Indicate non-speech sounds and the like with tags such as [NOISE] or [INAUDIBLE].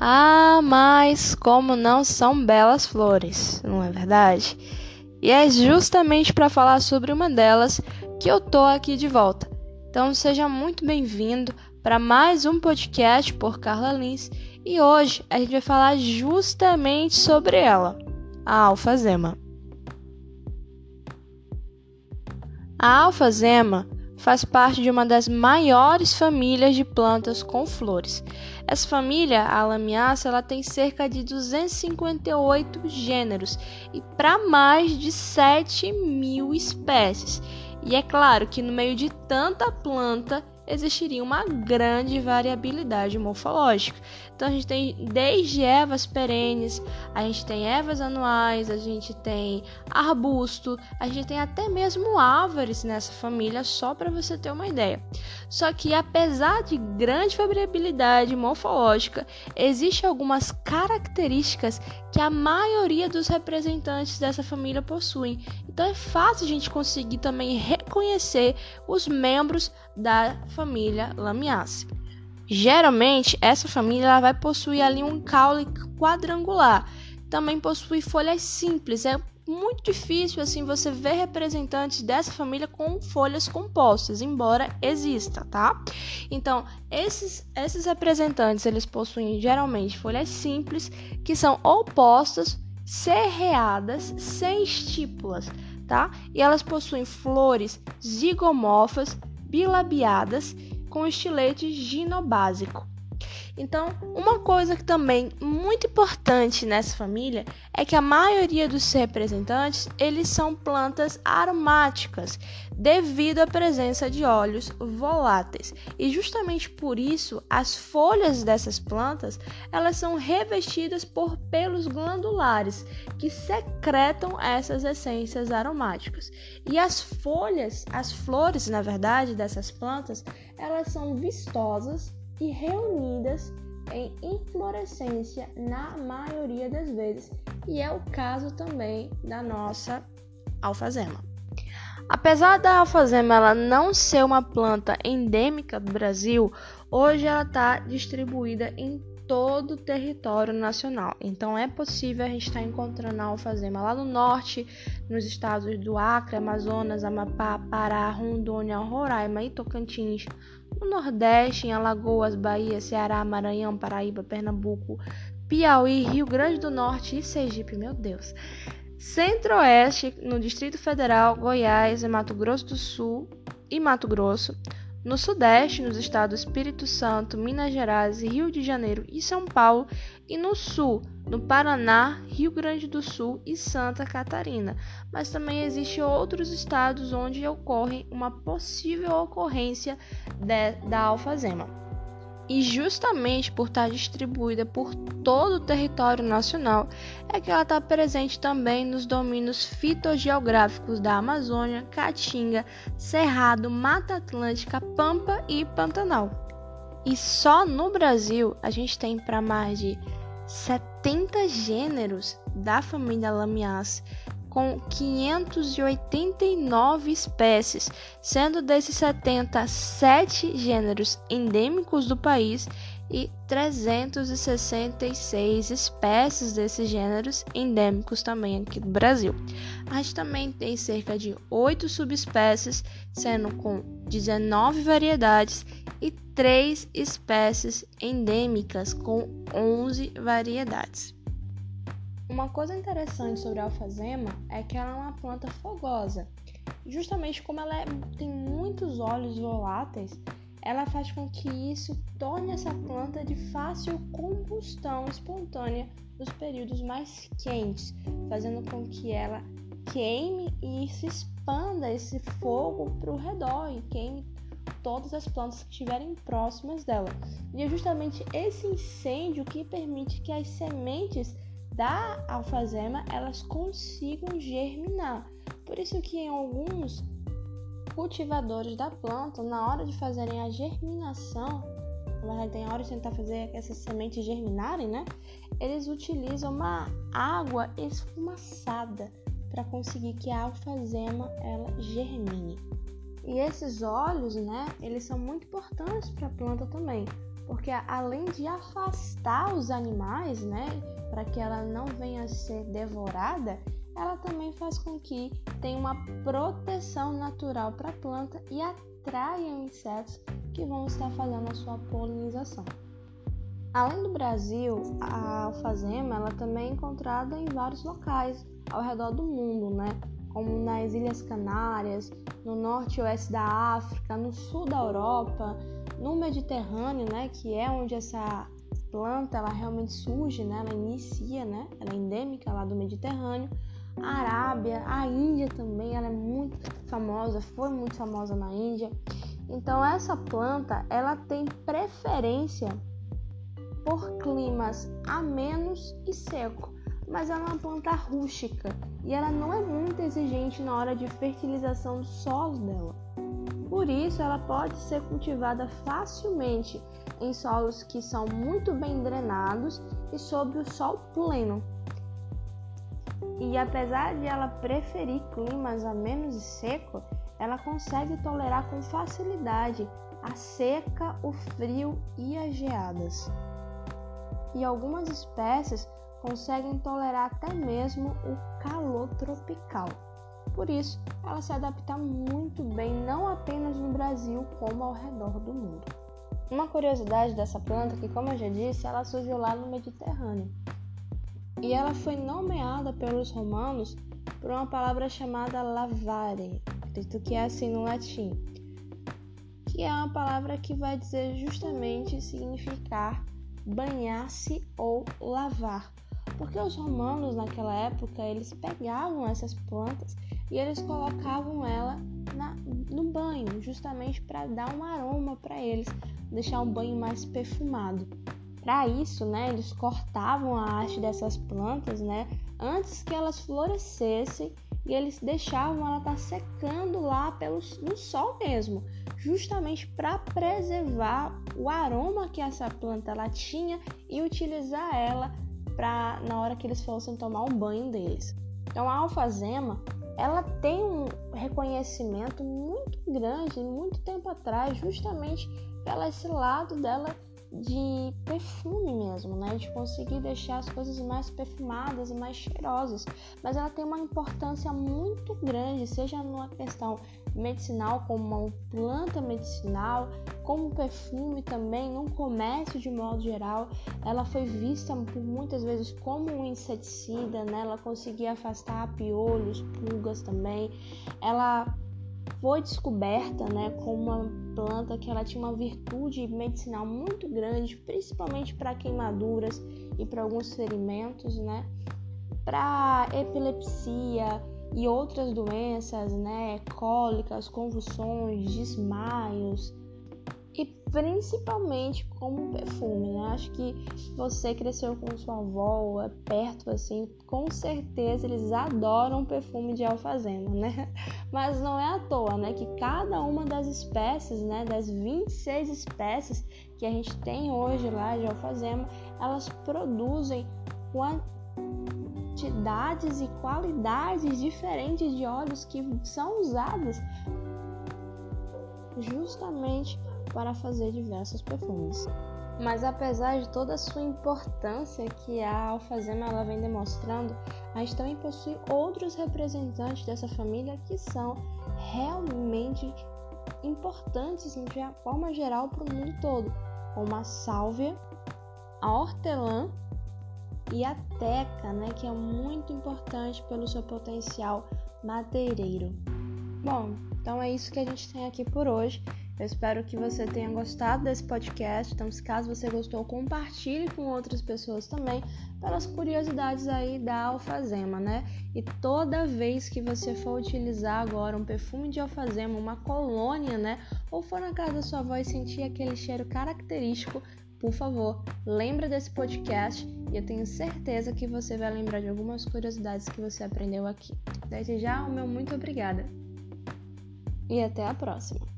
Ah, mas como não são belas flores, não é verdade? E é justamente para falar sobre uma delas que eu tô aqui de volta. Então seja muito bem-vindo para mais um podcast por Carla Lins e hoje a gente vai falar justamente sobre ela, a alfazema. A alfazema faz parte de uma das maiores famílias de plantas com flores. Essa família, a Lamiaceae, ela tem cerca de 258 gêneros e para mais de 7 mil espécies. E é claro que no meio de tanta planta existiria uma grande variabilidade morfológica. Então a gente tem desde ervas perenes, a gente tem ervas anuais, a gente tem arbusto, a gente tem até mesmo árvores nessa família, só para você ter uma ideia. Só que apesar de grande variabilidade morfológica, existem algumas características que a maioria dos representantes dessa família possuem. Então é fácil a gente conseguir também reconhecer os membros da família Lamiaceae. Geralmente, essa família ela vai possuir ali um caule quadrangular. Também possui folhas simples. É muito difícil assim você ver representantes dessa família com folhas compostas, embora exista, tá? Então, esses, esses representantes, eles possuem geralmente folhas simples, que são opostas, serreadas, sem estípulas, tá? E elas possuem flores zigomorfas, bilabiadas com estilete ginobásico. Então, uma coisa que também muito importante nessa família é que a maioria dos representantes, eles são plantas aromáticas, devido à presença de óleos voláteis. E justamente por isso, as folhas dessas plantas, elas são revestidas por pelos glandulares, que secretam essas essências aromáticas. E as folhas, as flores, na verdade, dessas plantas, elas são vistosas e reunidas em inflorescência na maioria das vezes, e é o caso também da nossa alfazema. Apesar da alfazema ela não ser uma planta endêmica do Brasil, hoje ela está distribuída em todo o território nacional. Então é possível a gente estar encontrando a alfazema lá no norte, nos estados do Acre, Amazonas, Amapá, Pará, Rondônia, Roraima e Tocantins, no Nordeste, em Alagoas, Bahia, Ceará, Maranhão, Paraíba, Pernambuco, Piauí, Rio Grande do Norte e Sergipe, meu Deus. Centro-Oeste, no Distrito Federal, Goiás, Mato Grosso do Sul e Mato Grosso no Sudeste, nos estados Espírito Santo, Minas Gerais, Rio de Janeiro e São Paulo, e no Sul, no Paraná, Rio Grande do Sul e Santa Catarina. Mas também existem outros estados onde ocorre uma possível ocorrência de, da alfazema. E justamente por estar distribuída por todo o território nacional, é que ela está presente também nos domínios fitogeográficos da Amazônia, Caatinga, Cerrado, Mata Atlântica, Pampa e Pantanal. E só no Brasil a gente tem para mais de 70 gêneros da família Lamiaceae com 589 espécies, sendo desses 77 gêneros endêmicos do país e 366 espécies desses gêneros endêmicos também aqui do Brasil. A gente também tem cerca de 8 subespécies, sendo com 19 variedades e 3 espécies endêmicas com 11 variedades. Uma coisa interessante sobre a alfazema é que ela é uma planta fogosa. Justamente como ela é, tem muitos óleos voláteis, ela faz com que isso torne essa planta de fácil combustão espontânea nos períodos mais quentes, fazendo com que ela queime e se expanda esse fogo para o redor e queime todas as plantas que estiverem próximas dela. E é justamente esse incêndio que permite que as sementes da alfazema elas consigam germinar. Por isso que em alguns cultivadores da planta, na hora de fazerem a germinação, na verdade tem hora de tentar fazer essas sementes germinarem, né? Eles utilizam uma água esfumaçada para conseguir que a alfazema ela germine. E esses óleos, né, eles são muito importantes para a planta também, porque além de afastar os animais, né, para que ela não venha a ser devorada, ela também faz com que tenha uma proteção natural para a planta e atraia insetos que vão estar fazendo a sua polinização. Além do Brasil, a alfazema ela também é encontrada em vários locais ao redor do mundo, né? como nas Ilhas Canárias, no norte e oeste da África, no sul da Europa, no Mediterrâneo, né, que é onde essa planta ela realmente surge, né, ela inicia, né, ela é endêmica lá do Mediterrâneo. A Arábia, a Índia também, ela é muito famosa, foi muito famosa na Índia. Então essa planta, ela tem preferência por climas amenos e seco mas ela é uma planta rústica e ela não é muito exigente na hora de fertilização do solo dela. Por isso, ela pode ser cultivada facilmente em solos que são muito bem drenados e sob o sol pleno. E apesar de ela preferir climas amenos e seco, ela consegue tolerar com facilidade a seca, o frio e as geadas. E algumas espécies conseguem tolerar até mesmo o calor tropical. Por isso, ela se adapta muito bem não apenas no Brasil, como ao redor do mundo. Uma curiosidade dessa planta é que, como eu já disse, ela surgiu lá no Mediterrâneo. E ela foi nomeada pelos romanos por uma palavra chamada lavare, acredito que é assim no latim, que é uma palavra que vai dizer justamente significar banhar-se ou lavar porque os romanos naquela época eles pegavam essas plantas e eles colocavam ela na, no banho, justamente para dar um aroma para eles, deixar um banho mais perfumado. Para isso, né, eles cortavam a haste dessas plantas, né, antes que elas florescessem e eles deixavam ela estar tá secando lá pelo, no sol mesmo, justamente para preservar o aroma que essa planta ela tinha e utilizar ela para na hora que eles fossem tomar um banho deles. Então a alfazema, ela tem um reconhecimento muito grande, muito tempo atrás, justamente pelo esse lado dela de perfume mesmo, né? De conseguir deixar as coisas mais perfumadas e mais cheirosas. Mas ela tem uma importância muito grande, seja numa questão medicinal, como uma planta medicinal, como perfume também, num comércio de modo geral. Ela foi vista por muitas vezes como um inseticida, né? Ela conseguia afastar piolhos, pulgas também. Ela foi descoberta, né, como uma planta que ela tinha uma virtude medicinal muito grande, principalmente para queimaduras e para alguns ferimentos, né, para epilepsia e outras doenças, né, cólicas, convulsões, desmaios, principalmente como perfume, né? Acho que você cresceu com sua avó, é perto assim, com certeza eles adoram perfume de alfazema, né? [LAUGHS] Mas não é à toa, né, que cada uma das espécies, né, das 26 espécies que a gente tem hoje lá de alfazema, elas produzem quantidades e qualidades diferentes de óleos que são usados justamente para fazer diversos perfumes. Mas apesar de toda a sua importância que a alfazema ela vem demonstrando, a também possui outros representantes dessa família que são realmente importantes de forma geral para o mundo todo, como a sálvia, a hortelã e a teca, né, que é muito importante pelo seu potencial madeireiro. Bom, então é isso que a gente tem aqui por hoje. Eu espero que você tenha gostado desse podcast. Então, se caso você gostou, compartilhe com outras pessoas também, pelas curiosidades aí da alfazema, né? E toda vez que você for utilizar agora um perfume de alfazema, uma colônia, né? Ou for na casa da sua avó e sentir aquele cheiro característico, por favor, lembra desse podcast e eu tenho certeza que você vai lembrar de algumas curiosidades que você aprendeu aqui. Desde já, o meu muito obrigada. E até a próxima.